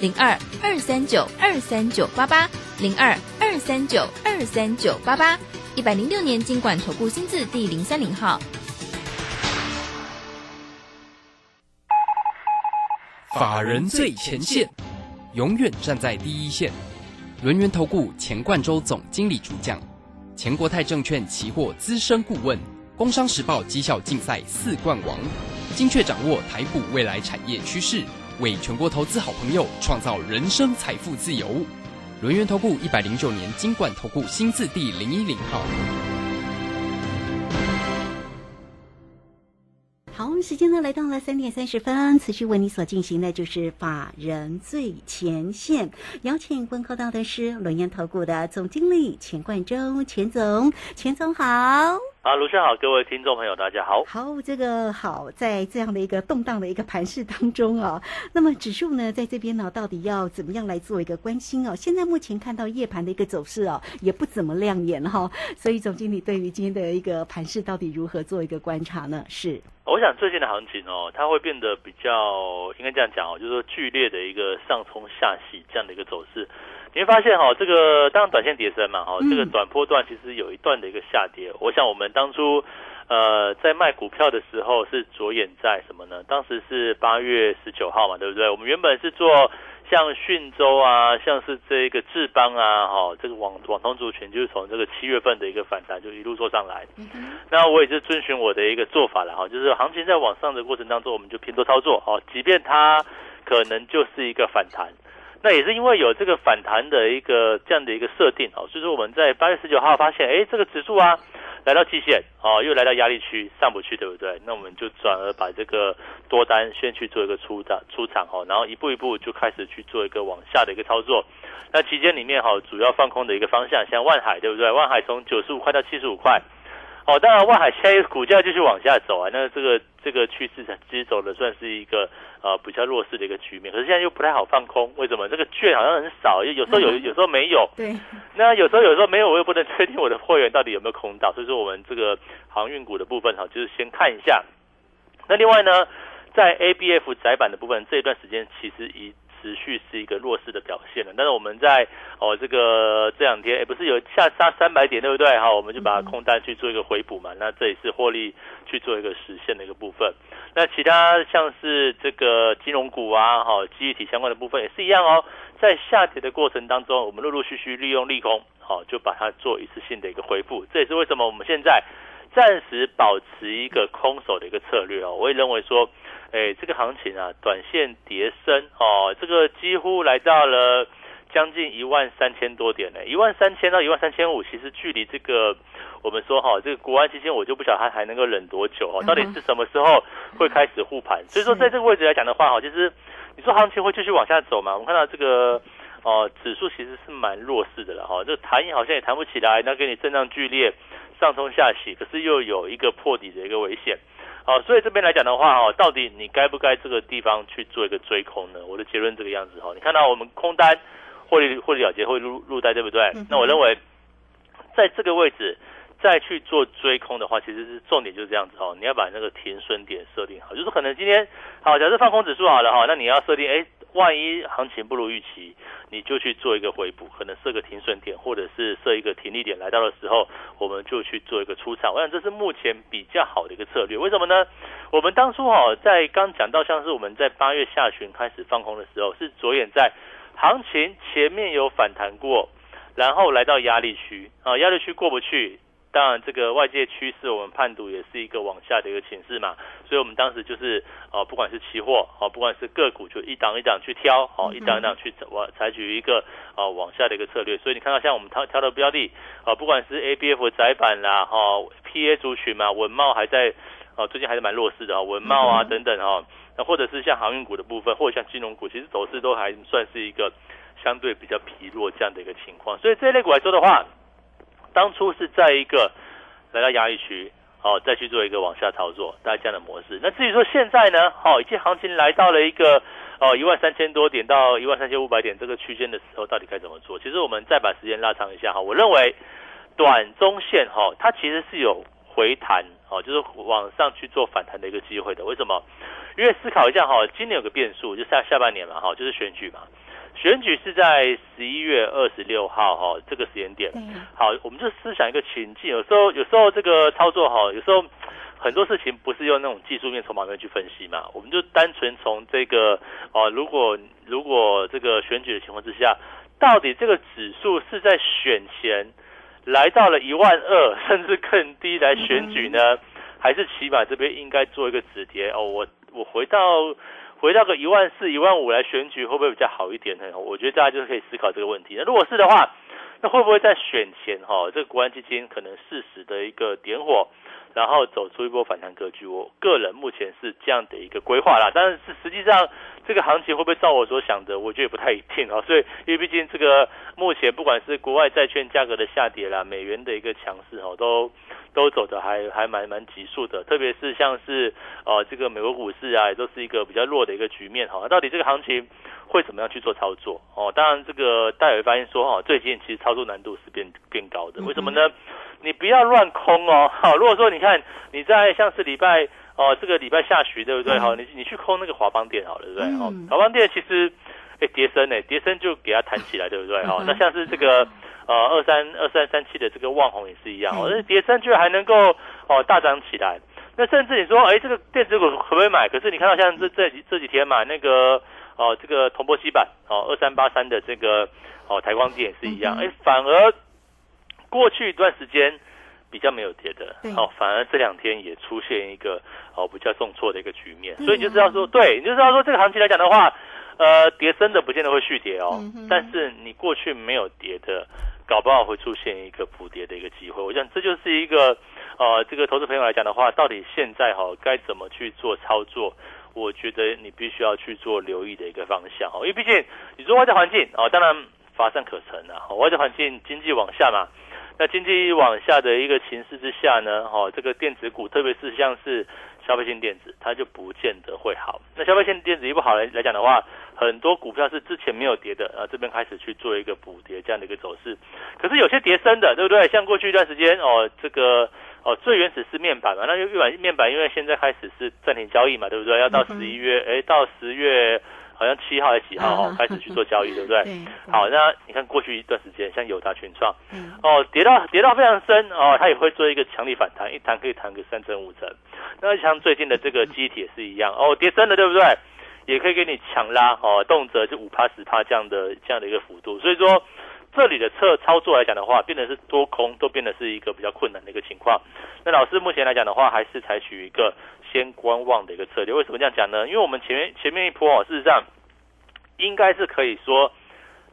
零二二三九二三九八八零二二三九二三九八八一百零六年经管投顾新字第零三零号。法人最前线，永远站在第一线。轮源投顾钱冠洲总经理主讲，钱国泰证券期货资深顾问，工商时报绩效竞赛四冠王，精确掌握台股未来产业趋势，为全国投资好朋友创造人生财富自由。轮源投顾一百零九年金管投顾新字第零一零号。好，时间呢来到了三点三十分，持续为你所进行的就是法人最前线，邀请观看到的是轮研投顾的总经理钱冠中，钱总，钱总好。啊，卢生好，各位听众朋友，大家好。好，这个好，在这样的一个动荡的一个盘势当中啊，那么指数呢，在这边呢，到底要怎么样来做一个关心哦？现在目前看到夜盘的一个走势哦，也不怎么亮眼哈，所以总经理对于今天的一个盘势到底如何做一个观察呢？是，我想最近的行情哦，它会变得比较，应该这样讲哦，就是说剧烈的一个上冲下洗这样的一个走势。你会发现哈，这个当然短线跌升嘛，哈，这个短波段其实有一段的一个下跌。我想我们当初呃在卖股票的时候是着眼在什么呢？当时是八月十九号嘛，对不对？我们原本是做像讯州啊，像是这个智邦啊，哈，这个网网通族群就是从这个七月份的一个反弹就一路做上来。那我也是遵循我的一个做法了哈，就是行情在往上的过程当中，我们就偏多操作，哦，即便它可能就是一个反弹。那也是因为有这个反弹的一个这样的一个设定哦，所以说我们在八月十九号发现，哎，这个指数啊来到季线哦，又来到压力区上不去，对不对？那我们就转而把这个多单先去做一个出的出场哦，然后一步一步就开始去做一个往下的一个操作。那期间里面哈，主要放空的一个方向，像万海对不对？万海从九十五块到七十五块。哦，当然，外海现在股价继续往下走啊，那这个这个趋势其实走的算是一个呃比较弱势的一个局面。可是现在又不太好放空，为什么？这个券好像很少，有时候有，有时候没有。对。那有时候有时候没有，我又不能确定我的会员到底有没有空到，所以说我们这个航运股的部分哈，就是先看一下。那另外呢，在 ABF 窄板的部分，这一段时间其实以持续是一个弱势的表现了，但是我们在哦这个这两天，哎不是有下杀三百点对不对？好，我们就把空单去做一个回补嘛，那这也是获利去做一个实现的一个部分。那其他像是这个金融股啊，哈，记忆体相关的部分也是一样哦，在下跌的过程当中，我们陆陆续续利用利空，好就把它做一次性的一个回复。这也是为什么我们现在暂时保持一个空手的一个策略哦。我也认为说。哎，这个行情啊，短线跌升哦，这个几乎来到了将近一万三千多点呢，一万三千到一万三千五，其实距离这个我们说哈，这个国安基金，我就不晓得它还能够忍多久哦，到底是什么时候会开始护盘？所以说，在这个位置来讲的话，哈，其实你说行情会继续往下走嘛？我们看到这个哦，指数其实是蛮弱势的了哈，这弹好像也弹不起来，那给你震荡剧烈，上冲下洗，可是又有一个破底的一个危险。好，所以这边来讲的话，哦，到底你该不该这个地方去做一个追空呢？我的结论这个样子，哈，你看到我们空单获利获利了结会入入袋，对不对？那我认为在这个位置再去做追空的话，其实是重点就是这样子，哦，你要把那个停损点设定好，就是可能今天好，假设放空指数好了，哈，那你要设定，哎。万一行情不如预期，你就去做一个回补，可能设个停损点，或者是设一个停利点，来到的时候，我们就去做一个出场。我想这是目前比较好的一个策略。为什么呢？我们当初哈在刚讲到，像是我们在八月下旬开始放空的时候，是着眼在行情前面有反弹过，然后来到压力区啊，压力区过不去。当然，这个外界趋势我们判读也是一个往下的一个情势嘛，所以我们当时就是哦，不管是期货哦，不管是个股，就一档一档去挑哦，一档一档去往采取一个哦往下的一个策略。所以你看到像我们挑挑的标的啊，不管是 A B F 窄板啦哈，P A 族群嘛，文茂还在哦，最近还是蛮弱势的啊，文茂啊等等哈，那或者是像航运股的部分，或者像金融股，其实走势都还算是一个相对比较疲弱这样的一个情况。所以这一类股来说的话。当初是在一个来到压力区，哦，再去做一个往下操作，大概这样的模式。那至于说现在呢，好，已经行情来到了一个哦一万三千多点到一万三千五百点这个区间的时候，到底该怎么做？其实我们再把时间拉长一下哈，我认为短中线哈，它其实是有回弹哦，就是往上去做反弹的一个机会的。为什么？因为思考一下哈，今年有个变数，就下下半年嘛哈，就是选举嘛。选举是在十一月二十六号哈，这个时间点。好，我们就思想一个情境，有时候有时候这个操作哈，有时候很多事情不是用那种技术面、筹码面去分析嘛，我们就单纯从这个哦，如果如果这个选举的情况之下，到底这个指数是在选前来到了一万二，甚至更低来选举呢，还是起码这边应该做一个止跌哦？我我回到。回到个一万四、一万五来选举，会不会比较好一点呢？我觉得大家就是可以思考这个问题。那如果是的话，那会不会在选前哈，这个国安基金可能适时的一个点火，然后走出一波反弹格局？我个人目前是这样的一个规划啦。但是实际上这个行情会不会照我所想的？我觉得也不太一定啊。所以因为毕竟这个目前不管是国外债券价格的下跌啦，美元的一个强势哈，都。都走的还还蛮蛮急速的，特别是像是呃这个美国股市啊，也都是一个比较弱的一个局面哈。到底这个行情会怎么样去做操作哦？当然这个大家会发现说哈，最近其实操作难度是变变高的。为什么呢？你不要乱空哦。好，如果说你看你在像是礼拜哦这个礼拜下旬对不对？好，你你去空那个华邦电好了对不对？哦，华邦电其实哎跌升哎跌升就给它弹起来对不对？好，那像是这个。呃，二三二三三七的这个旺宏也是一样，哦，那叠升居然还能够哦大涨起来。那甚至你说，哎，这个电子股可不可以买？可是你看到像这这几这几天买那个哦，这个铜箔基板哦，二三八三的这个哦台光电也是一样，哎，反而过去一段时间比较没有跌的，哦，反而这两天也出现一个哦比较重挫的一个局面。所以就知道说，对，你就知道说这个行情来讲的话，呃，跌升的不见得会续跌哦，但是你过去没有跌的。搞不好会出现一个补跌的一个机会，我想这就是一个，呃，这个投资朋友来讲的话，到底现在哈该怎么去做操作？我觉得你必须要去做留意的一个方向哦，因为毕竟你说外在环境哦，当然乏善可陈啊，外在环境经济往下嘛，那经济往下的一个形势之下呢，哦，这个电子股，特别是像是消费性电子，它就不见得会好。那消费性电子一不好来来讲的话。很多股票是之前没有跌的，啊，这边开始去做一个补跌这样的一个走势，可是有些跌升的，对不对？像过去一段时间哦，这个哦最原始是面板嘛，那就面板面板，因为现在开始是暂停交易嘛，对不对？要到十一月，哎，到十月好像七号还是几号哦，开始去做交易，对不 对？好，那你看过去一段时间，像友达群创，哦，跌到跌到非常深哦，它也会做一个强力反弹，一弹可以弹个三成五成。那像最近的这个机体也是一样，哦，跌深了，对不对？也可以给你强拉哦，动辄就五趴十趴这样的这样的一个幅度，所以说这里的测操作来讲的话，变得是多空都变得是一个比较困难的一个情况。那老师目前来讲的话，还是采取一个先观望的一个策略。为什么这样讲呢？因为我们前面前面一波哦，事实上应该是可以说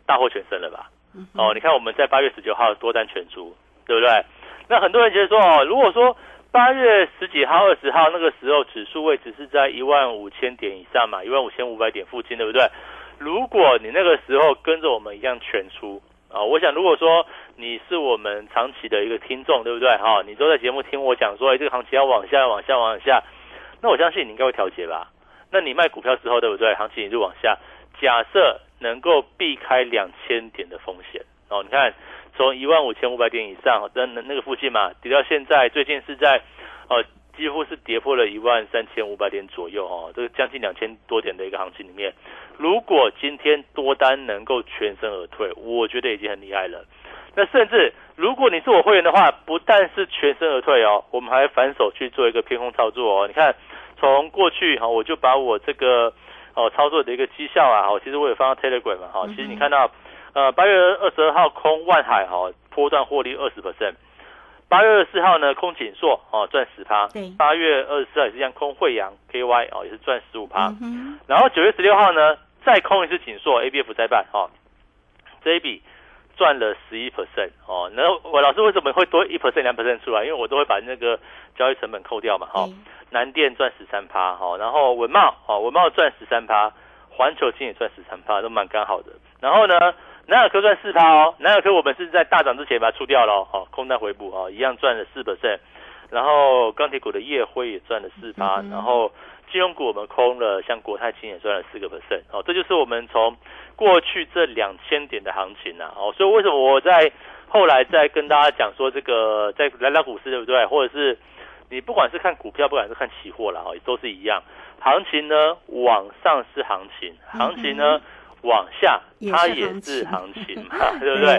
大获全胜了吧？哦，你看我们在八月十九号多单全出，对不对？那很多人觉得说哦，如果说八月十几号、二十号那个时候，指数位置是在一万五千点以上嘛，一万五千五百点附近，对不对？如果你那个时候跟着我们一样全出啊，我想如果说你是我们长期的一个听众，对不对？哈，你都在节目听我讲说，哎，这个行情要往下、往下、往下，那我相信你应该会调节吧？那你卖股票之后，对不对？行情一路往下。假设能够避开两千点的风险哦，你看。从一万五千五百点以上，那那个附近嘛，跌到现在，最近是在，哦，几乎是跌破了一万三千五百点左右哦，这个将近两千多点的一个行情里面，如果今天多单能够全身而退，我觉得已经很厉害了。那甚至如果你是我会员的话，不但是全身而退哦，我们还反手去做一个偏空操作哦。你看，从过去哈，我就把我这个哦操作的一个绩效啊，哦，其实我也放到 Telegram 嘛，哈，其实你看到。呃，八月二十二号空万海哈，波段获利二十 percent。八月二十四号呢，空锦硕哦赚十趴。对。八月二十四号也是一样，空惠阳 KY 哦也是赚十五趴。嗯然后九月十六号呢，再空一次锦硕 ABF 再办哦，这一笔赚了十一 percent 哦。然后我老师为什么会多一 percent 两 percent 出来？因为我都会把那个交易成本扣掉嘛哈。对南电赚十三趴哈，然后文茂哦文茂赚十三趴，环球金也赚十三趴，都蛮刚好的。然后呢，南亚科赚四趴哦，南亚科我们是在大涨之前把它出掉了哦，空单回补哦，一样赚了四 percent。然后钢铁股的夜辉也赚了四趴，嗯然后金融股我们空了，像国泰金也赚了四个 percent 哦，这就是我们从过去这两千点的行情啊哦，所以为什么我在后来再跟大家讲说这个在来到股市对不对，或者是你不管是看股票，不管是看期货啦，哦，都是一样。行情呢，往上是行情，行情呢，往下它也是行情嘛，对不对？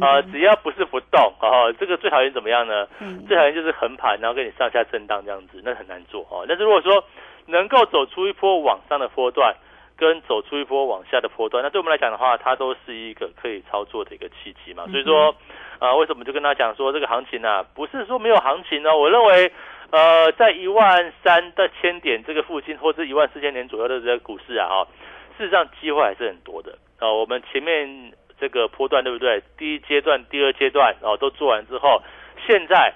啊只要不是不动，哦，这个最讨厌怎么样呢？嗯最讨厌就是横盘，然后跟你上下震荡这样子，那很难做哦。但是如果说能够走出一波往上的波段，跟走出一波往下的波段，那对我们来讲的话，它都是一个可以操作的一个契机嘛。所以说，呃，为什么就跟他讲说这个行情啊，不是说没有行情呢？我认为，呃，在一万三的千点这个附近，或是一万四千点左右的这个股市啊，哈，事实上机会还是很多的啊、我们前面这个波段对不对？第一阶段、第二阶段哦都做完之后，现在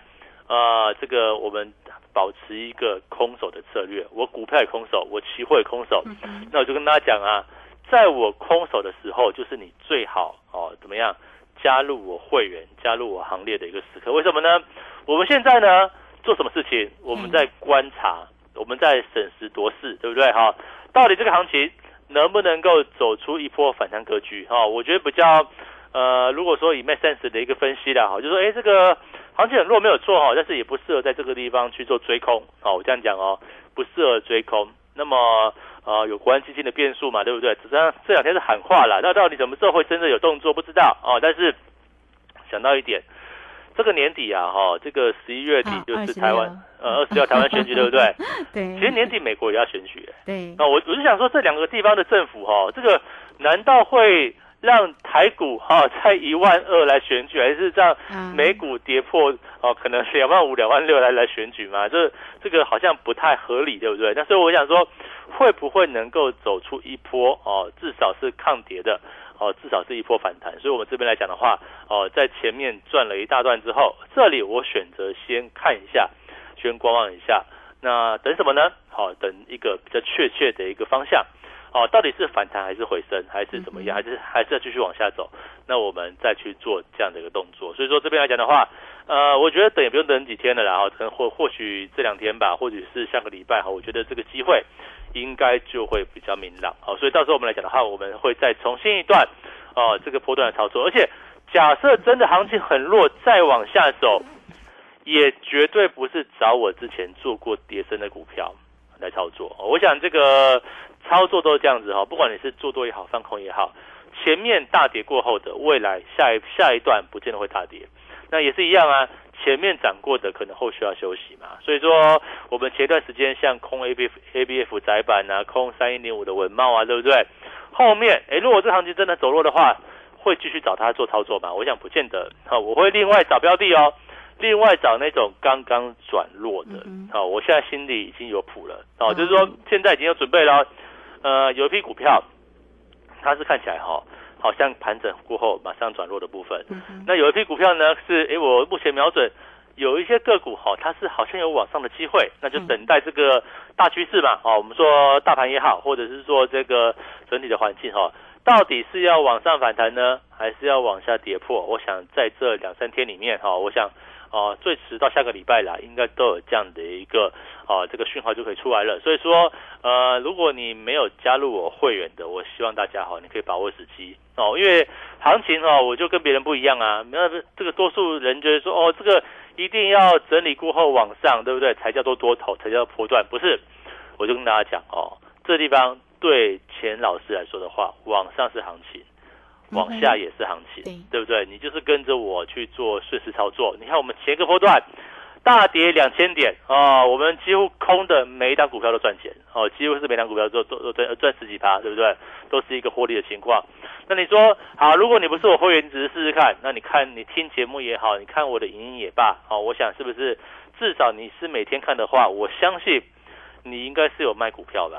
呃这个我们保持一个空手的策略，我股票也空手，我期货也空手，那我就跟大家讲啊，在我空手的时候，就是你最好哦怎么样加入我会员、加入我行列的一个时刻。为什么呢？我们现在呢做什么事情？我们在观察，我们在审时度势，对不对？哈，到底这个行情能不能够走出一波反弹格局？哈，我觉得比较呃，如果说以 make sense 的一个分析啦，哈，就说哎这个行情很弱没有错哈，但是也不适合在这个地方去做追空。好，我这样讲哦，不适合追空。那么呃，有国安基金的变数嘛，对不对？只是这两天是喊话了，那到底什么时候会真的有动作，不知道哦。但是想到一点，这个年底啊，哈，这个十一月底啊就是台湾呃二十六台湾选举，对不对？对，其实年底美国也要选举，对那我我就想说，这两个地方的政府哈、这个难道会让台股哈、在一万二来选举，还是让啊美股跌破哦，可能两万五、两万六来来选举嘛？这这个好像不太合理，对不对？那所以我想说，会不会能够走出一波哦，至少是抗跌的哦，至少是一波反弹。所以我们这边来讲的话，哦，在前面转了一大段之后，这里我选择先看一下，先观望一下。那等什么呢？好，等一个比较确切的一个方向。哦，到底是反弹还是回升，还是怎么样？还是还是要继续往下走？那我们再去做这样的一个动作。所以说这边来讲的话，呃，我觉得等也不用等几天了啦，哈，可能或或许这两天吧，或许是下个礼拜哈，我觉得这个机会应该就会比较明朗。好，所以到时候我们来讲的话，我们会再重新一段哦这个波段的操作，而且假设真的行情很弱，再往下走，也绝对不是找我之前做过跌升的股票来操作。我想这个操作都是这样子哈，不管你是做多也好，放空也好，前面大跌过后的未来下一下一段不见得会大跌，那也是一样啊。前面涨过的可能后续要休息嘛，所以说我们前段时间像空 A B A B F 窄板啊，空三一零五的文茂啊，对不对？后面诶，如果这行情真的走弱的话，会继续找他做操作吗？我想不见得。好，我会另外找标的哦，另外找那种刚刚转弱的。嗯好，我现在心里已经有谱了。哦，就是说现在已经有准备了哦。呃，有一批股票，它是看起来哈、好像盘整过后马上转弱的部分。嗯那有一批股票呢是，诶，我目前瞄准有一些个股哈、它是好像有往上的机会，那就等待这个大趋势嘛。哦，我们说大盘也好，或者是说这个整体的环境哈、到底是要往上反弹呢，还是要往下跌破？我想在这两三天里面哈、我想。哦，最迟到下个礼拜啦，应该都有这样的一个哦，这个讯号就可以出来了。所以说，呃，如果你没有加入我会员的，我希望大家哈，你可以把握时机哦，因为行情哦，我就跟别人不一样啊。那这个多数人觉得说，哦，这个一定要整理过后往上，对不对？才叫做多头，才叫波段，不是？我就跟大家讲哦，这地方对钱老师来说的话，往上是行情。往下也是行情，对对不对？你就是跟着我去做顺势操作。你看我们前一个波段大跌两千点啊，我们几乎空的每一档股票都赚钱哦，几乎是每档股票都都都赚赚十几趴，对不对？都是一个获利的情况。那你说好，如果你不是我会员，只是试试看，那你看你听节目也好，你看我的影音也罢，哦，我想是不是至少你是每天看的话，我相信你应该是有卖股票的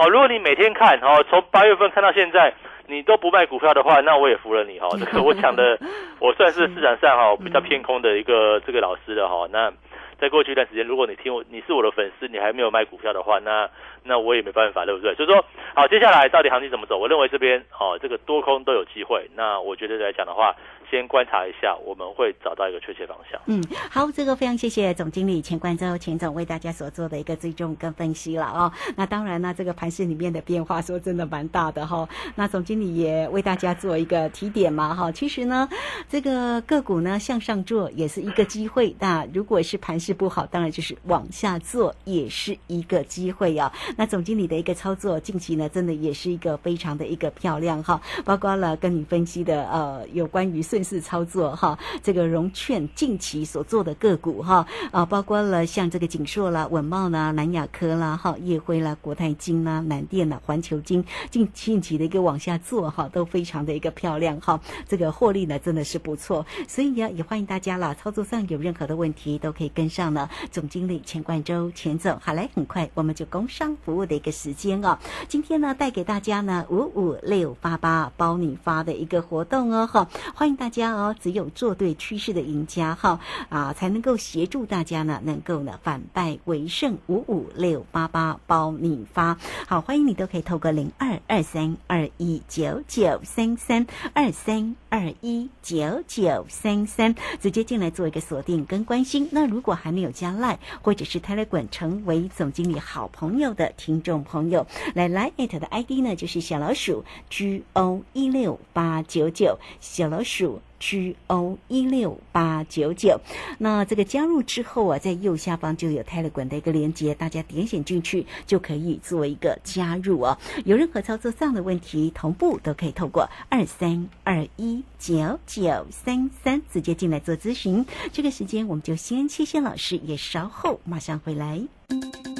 哦。如果你每天看哦，从八月份看到现在。你都不卖股票的话，那我也服了你哈。这个我讲的，我算是市场上哈比较偏空的一个这个老师了哈。那在过去一段时间，如果你听我，你是我的粉丝，你还没有卖股票的话，那那我也没办法，对不对？所以说，好，接下来到底行情怎么走？我认为这边哦，这个多空都有机会。那我觉得来讲的话。先观察一下，我们会找到一个确切方向。嗯，好，这个非常谢谢总经理钱冠洲钱总为大家所做的一个追踪跟分析了哦。那当然呢，这个盘市里面的变化说真的蛮大的哈。那总经理也为大家做一个提点嘛哈。其实呢，这个个股呢向上做也是一个机会。那如果是盘势不好，当然就是往下做也是一个机会呀。那总经理的一个操作近期呢，真的也是一个非常的一个漂亮哈。包括了跟你分析的呃有关于顺。是操作哈，这个融券近期所做的个股哈啊，包括了像这个锦硕啦、稳茂啦、南亚科啦、哈叶辉啦、国泰金啦、南电啦、环球金，近近期的一个往下做哈，都非常的一个漂亮哈，这个获利呢真的是不错，所以呢也欢迎大家啦，操作上有任何的问题都可以跟上呢总经理钱冠洲钱总，好嘞，很快我们就工商服务的一个时间哦，今天呢带给大家呢五五六八八包你发的一个活动哦哈，欢迎大。家哦，只有做对趋势的赢家哈啊，才能够协助大家呢，能够呢反败为胜。五五六八八包你发，好，欢迎你都可以透过零二二三二一九九三三二三二一九九三三直接进来做一个锁定跟关心。那如果还没有加赖或者是泰勒滚成为总经理好朋友的听众朋友，来来艾特的 ID 呢就是小老鼠 G O 一六八九九小老鼠。G O 一六八九九，那这个加入之后啊，在右下方就有 Telegram 的一个连接，大家点选进去就可以做一个加入哦。有任何操作上的问题，同步都可以透过二三二一九九三三直接进来做咨询。这个时间我们就先谢谢老师，也稍后马上回来。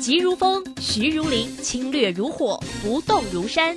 急如风，徐如林，侵略如火，不动如山。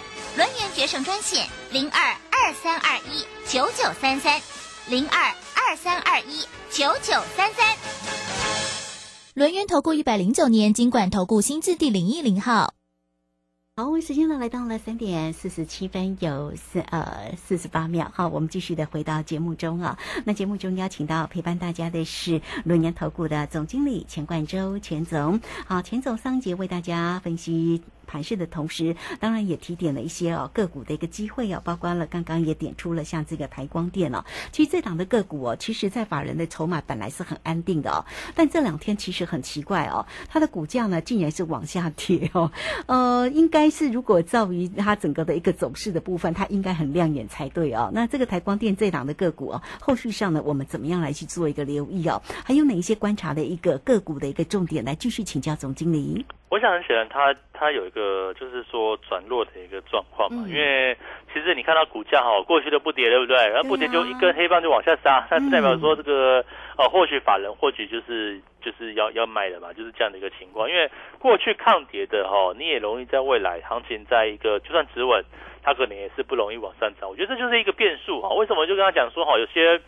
轮源决胜专线零二二三二一九九三三零二二三二一九九三三。轮源投顾一百零九年经管投顾新字第零一零号。好，时间呢来到了三点四十七分有四呃四十八秒。好，我们继续的回到节目中啊。那节目中邀请到陪伴大家的是轮年投顾的总经理钱冠洲钱总。好，钱总上节为大家分析。盘势的同时，当然也提点了一些哦个股的一个机会哦，包括了刚刚也点出了像这个台光电哦。其实这档的个股哦，其实在法人的筹码本来是很安定的哦，但这两天其实很奇怪哦，它的股价呢竟然是往下跌哦。呃，应该是如果照于它整个的一个走势的部分，它应该很亮眼才对哦。那这个台光电这档的个股哦，后续上呢，我们怎么样来去做一个留意哦？还有哪一些观察的一个个股的一个重点来继续请教总经理？我想很显然，它它有一个就是说转弱的一个状况嘛，因为其实你看到股价哈，过去都不跌，对不对？然后不跌就一根黑棒就往下杀，那是代表说这个呃，或许法人或许就是就是要要卖的嘛，就是这样的一个情况。因为过去抗跌的哈，你也容易在未来行情在一个就算止稳，它可能也是不容易往上涨。我觉得这就是一个变数哈。为什么就跟他讲说哈，有些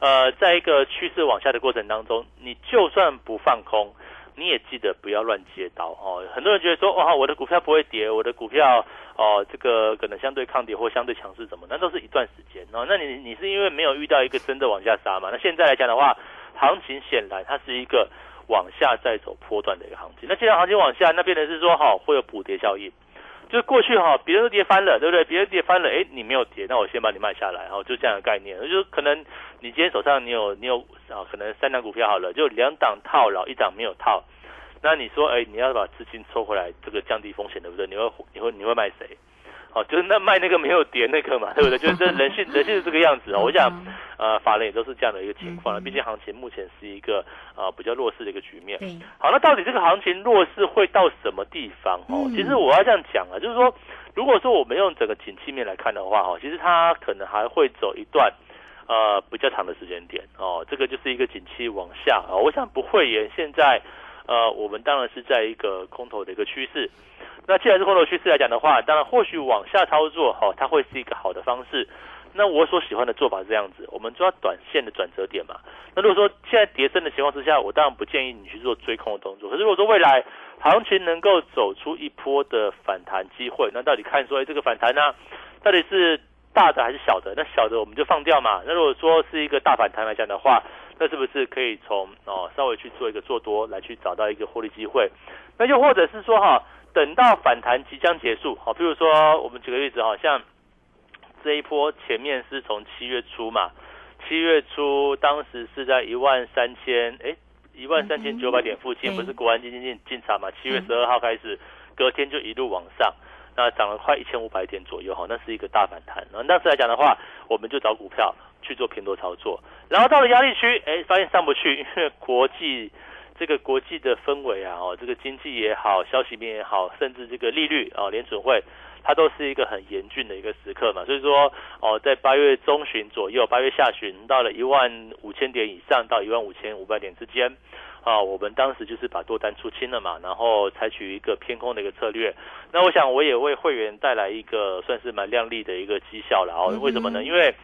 呃，在一个趋势往下的过程当中，你就算不放空。你也记得不要乱接刀哦。很多人觉得说，哇，我的股票不会跌，我的股票哦，这个可能相对抗跌或相对强势，什么？那都是一段时间哦。那你你是因为没有遇到一个真的往下杀嘛？那现在来讲的话，行情显然它是一个往下再走波段的一个行情。那既然行情往下，那变成是说，哈，会有补跌效应。就是过去哈，别人都跌翻了，对不对？别人跌翻了，哎，你没有跌，那我先把你卖下来，哈就这样的概念。就可能你今天手上你有你有啊，可能三档股票好了，就两档套牢，一档没有套。那你说，哎，你要把资金抽回来，这个降低风险，对不对？你会你会你会卖谁？哦，就是那卖那个没有跌那个嘛，对不对？就是人性，人性是这个样子哦。我想，呃，法人也都是这样的一个情况了。毕竟行情目前是一个呃比较弱势的一个局面。好，那到底这个行情弱势会到什么地方？哦，其实我要这样讲啊，就是说，如果说我们用整个景气面来看的话，哈，其实它可能还会走一段呃比较长的时间点。哦，这个就是一个景气往下啊。我想不会延。现在呃，我们当然是在一个空头的一个趋势。那既然是空头趋势来讲的话，当然或许往下操作哈，它会是一个好的方式。那我所喜欢的做法是这样子，我们抓短线的转折点嘛。那如果说现在跌升的情况之下，我当然不建议你去做追空的动作。可是如果说未来行情能够走出一波的反弹机会，那到底看说，哎，这个反弹呢，到底是大的还是小的？那小的我们就放掉嘛。那如果说是一个大反弹来讲的话，那是不是可以从哦稍微去做一个做多来去找到一个获利机会？那又或者是说哈？等到反弹即将结束，好，譬如说我们举个例子，好像这一波前面是从七月初嘛，七月初当时是在一万三千，哎，一万三千九百点附近，不是国安基金进进场嘛？七月十二号开始，隔天就一路往上，那涨了快一千五百点左右，哈，那是一个大反弹。那当时来讲的话，我们就找股票去做偏多操作，然后到了压力区，哎，发现上不去，因为国际。这个国际的氛围啊，哦，这个经济也好，消息面也好，甚至这个利率啊，联准会，它都是一个很严峻的一个时刻嘛。所以说，哦，在八月中旬左右，八月下旬到了一万五千点以上到一万五千五百点之间，啊，我们当时就是把多单出清了嘛，然后采取一个偏空的一个策略。那我想我也为会员带来一个算是蛮亮丽的一个绩效了哦。为什么呢？因为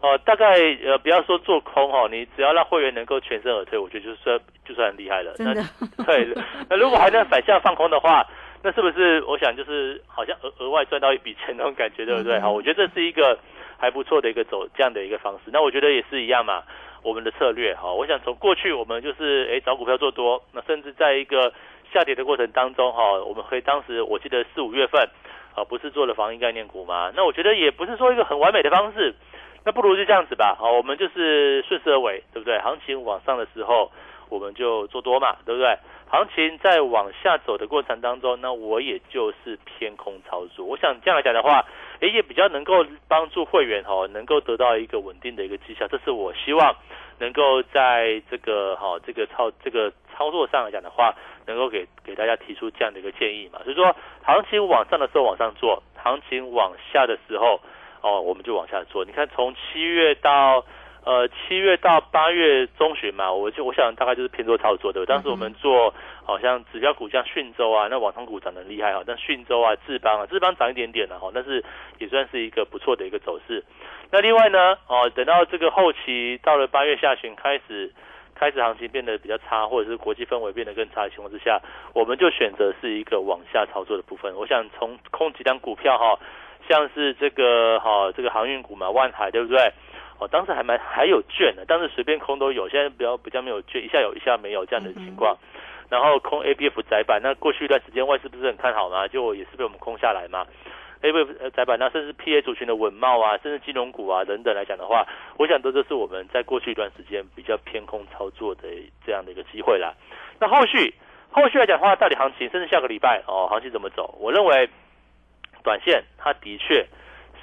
呃，大概呃，不要说做空哦，你只要让会员能够全身而退，我觉得就算就算很厉害了。真的。对，那如果还能反向放空的话，那是不是我想就是好像额额外赚到一笔钱那种感觉，对不对？好，我觉得这是一个还不错的一个走这样的一个方式。那我觉得也是一样嘛，我们的策略哈，我想从过去我们就是哎找股票做多，那甚至在一个下跌的过程当中哈，我们可以当时我记得四五月份啊，不是做了防疫概念股吗？那我觉得也不是说一个很完美的方式。那不如就这样子吧，好，我们就是顺势而为，对不对？行情往上的时候，我们就做多嘛，对不对？行情在往下走的过程当中，那我也就是偏空操作。我想这样来讲的话，诶，也比较能够帮助会员哈，能够得到一个稳定的一个绩效。这是我希望能够在这个哈这个操这个操作上来讲的话，能够给给大家提出这样的一个建议嘛。所以说，行情往上的时候往上做，行情往下的时候。哦，我们就往下做。你看，从七月到呃七月到八月中旬嘛，我就我想大概就是偏多操作的。当时我们做好像指标股像讯州啊，那网通股涨得厉害哈，但讯州啊、智邦啊，智邦涨一点点了哈，但是也算是一个不错的一个走势。那另外呢，哦，等到这个后期到了八月下旬开始，开始行情变得比较差，或者是国际氛围变得更差的情况之下，我们就选择是一个往下操作的部分。我想从空几张股票哈。像是这个哈，这个航运股嘛，万海对不对？哦，当时还蛮还有券的，当时随便空都有，现在比较比较没有券，一下有一下没有这样的情况。然后空 A B F 窄板，那过去一段时间外资不是很看好嘛，就也是被我们空下来嘛。A B F 窄板，那甚至 P A 族群的稳茂啊，甚至金融股啊等等来讲的话，我想这就是我们在过去一段时间比较偏空操作的这样的一个机会啦。那后续后续来讲的话，到底行情甚至下个礼拜哦，行情怎么走？我认为。短线它的确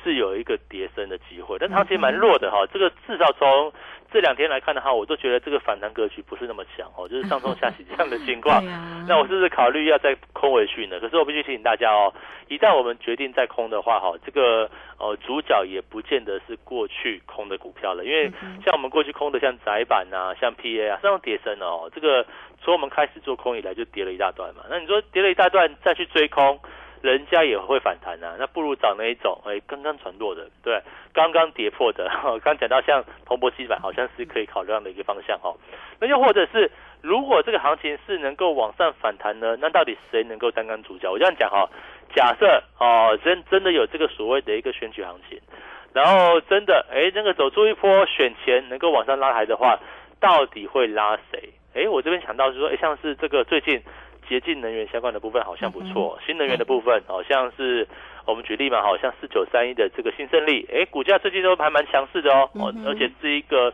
是有一个跌升的机会，但行情蛮弱的哈。这个至少从这两天来看的话，我都觉得这个反弹格局不是那么强哦，就是上冲下洗这样的情况。那我是不是考虑要再空回去呢？可是我必须提醒大家哦，一旦我们决定再空的话哈，这个呃主角也不见得是过去空的股票了，因为像我们过去空的像窄板啊、像 PA 啊，这种跌升哦，这个从我们开始做空以来就跌了一大段嘛。那你说跌了一大段再去追空？人家也会反弹呐，那不如找那一种，哎，刚刚传弱的，对，刚刚跌破的，刚讲到像蓬勃基板，好像是可以考虑的一个方向哦。那又或者是如果这个行情是能够往上反弹呢，那到底谁能够担纲主角？我这样讲哈，假设哦，真真的有这个所谓的一个选举行情，然后真的哎，那个走出一波选前能够往上拉抬的话，到底会拉谁？哎，我这边想到是说，哎，像是这个最近洁净能源相关的部分好像不错，新能源的部分好像是。我们举例嘛，好像四九三一的这个新胜利，哎，股价最近都还蛮强势的哦，哦，而且是一个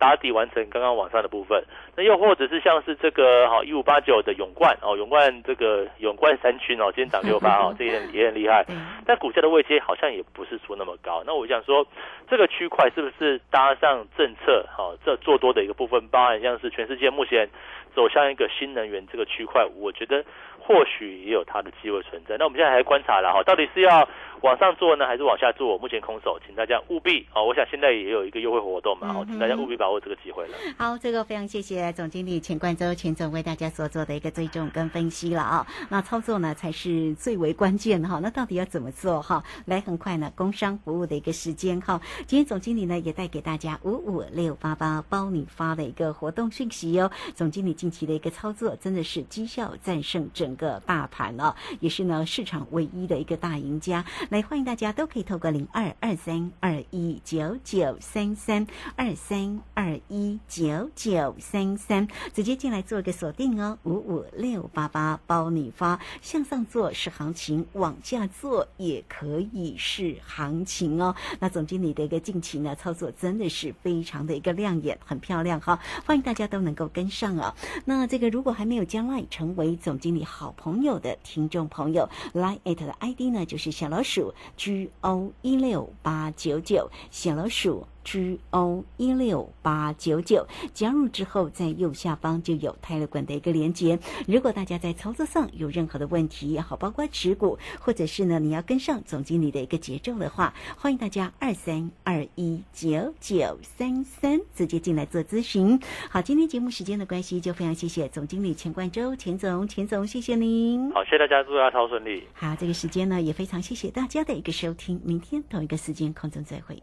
打底完成刚刚往上的部分。那又或者是像是这个好一五八九的永冠哦，永冠这个永冠三群哦，今天涨六八哦，这也也很厉害。但股价的位阶好像也不是说那么高。那我想说，这个区块是不是搭上政策好这做多的一个部分，包含像是全世界目前走向一个新能源这个区块，我觉得。或许也有它的机会存在。那我们现在还观察了哈，到底是要往上做呢，还是往下做？目前空手，请大家务必哦。我想现在也有一个优惠活动嘛，好，请大家务必把握这个机会了。好，这个非常谢谢总经理钱冠洲钱总为大家所做的一个追踪跟分析了啊。那操作呢才是最为关键的哈。那到底要怎么做哈？来，很快呢，工商服务的一个时间哈。今天总经理呢也带给大家五五六八八包你发的一个活动讯息哟。总经理近期的一个操作真的是绩效战胜整。个大盘哦，也是呢市场唯一的一个大赢家。来，欢迎大家都可以透过零二二三二一九九三三二三二一九九三三直接进来做一个锁定哦。五五六八八包你发，向上做是行情，往下做也可以是行情哦。那总经理的一个近期呢操作真的是非常的一个亮眼，很漂亮哈。欢迎大家都能够跟上啊。那这个如果还没有将来成为总经理好。朋友的听众朋友来 it 的 ID 呢，就是小老鼠 G O 一六八九九，小老鼠。G O 一六八九九加入之后，在右下方就有泰勒管的一个连接。如果大家在操作上有任何的问题，好，包括持股，或者是呢你要跟上总经理的一个节奏的话，欢迎大家二三二一九九三三直接进来做咨询。好，今天节目时间的关系，就非常谢谢总经理钱冠周钱总，钱总谢谢您。好，谢谢大家，祝大家超顺利。好，这个时间呢也非常谢谢大家的一个收听，明天同一个时间空中再会。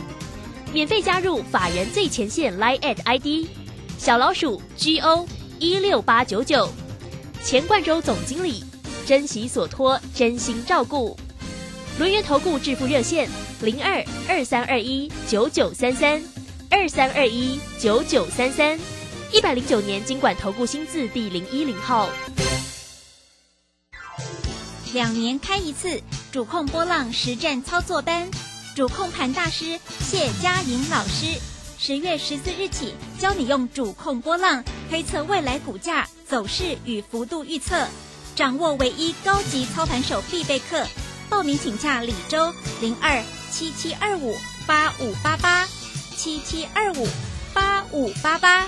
免费加入法人最前线 Line at ID 小老鼠 G O 一六八九九，钱冠洲总经理，珍惜所托，真心照顾。轮源投顾致富热线零二二三二一九九三三二三二一九九三三，一百零九年经管投顾新字第零一零号。两年开一次主控波浪实战操作班。主控盘大师谢佳莹老师，十月十四日起教你用主控波浪推测未来股价走势与幅度预测，掌握唯一高级操盘手必备课。报名请洽李周零二七七二五八五八八七七二五八五八八。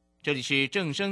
这里是正声。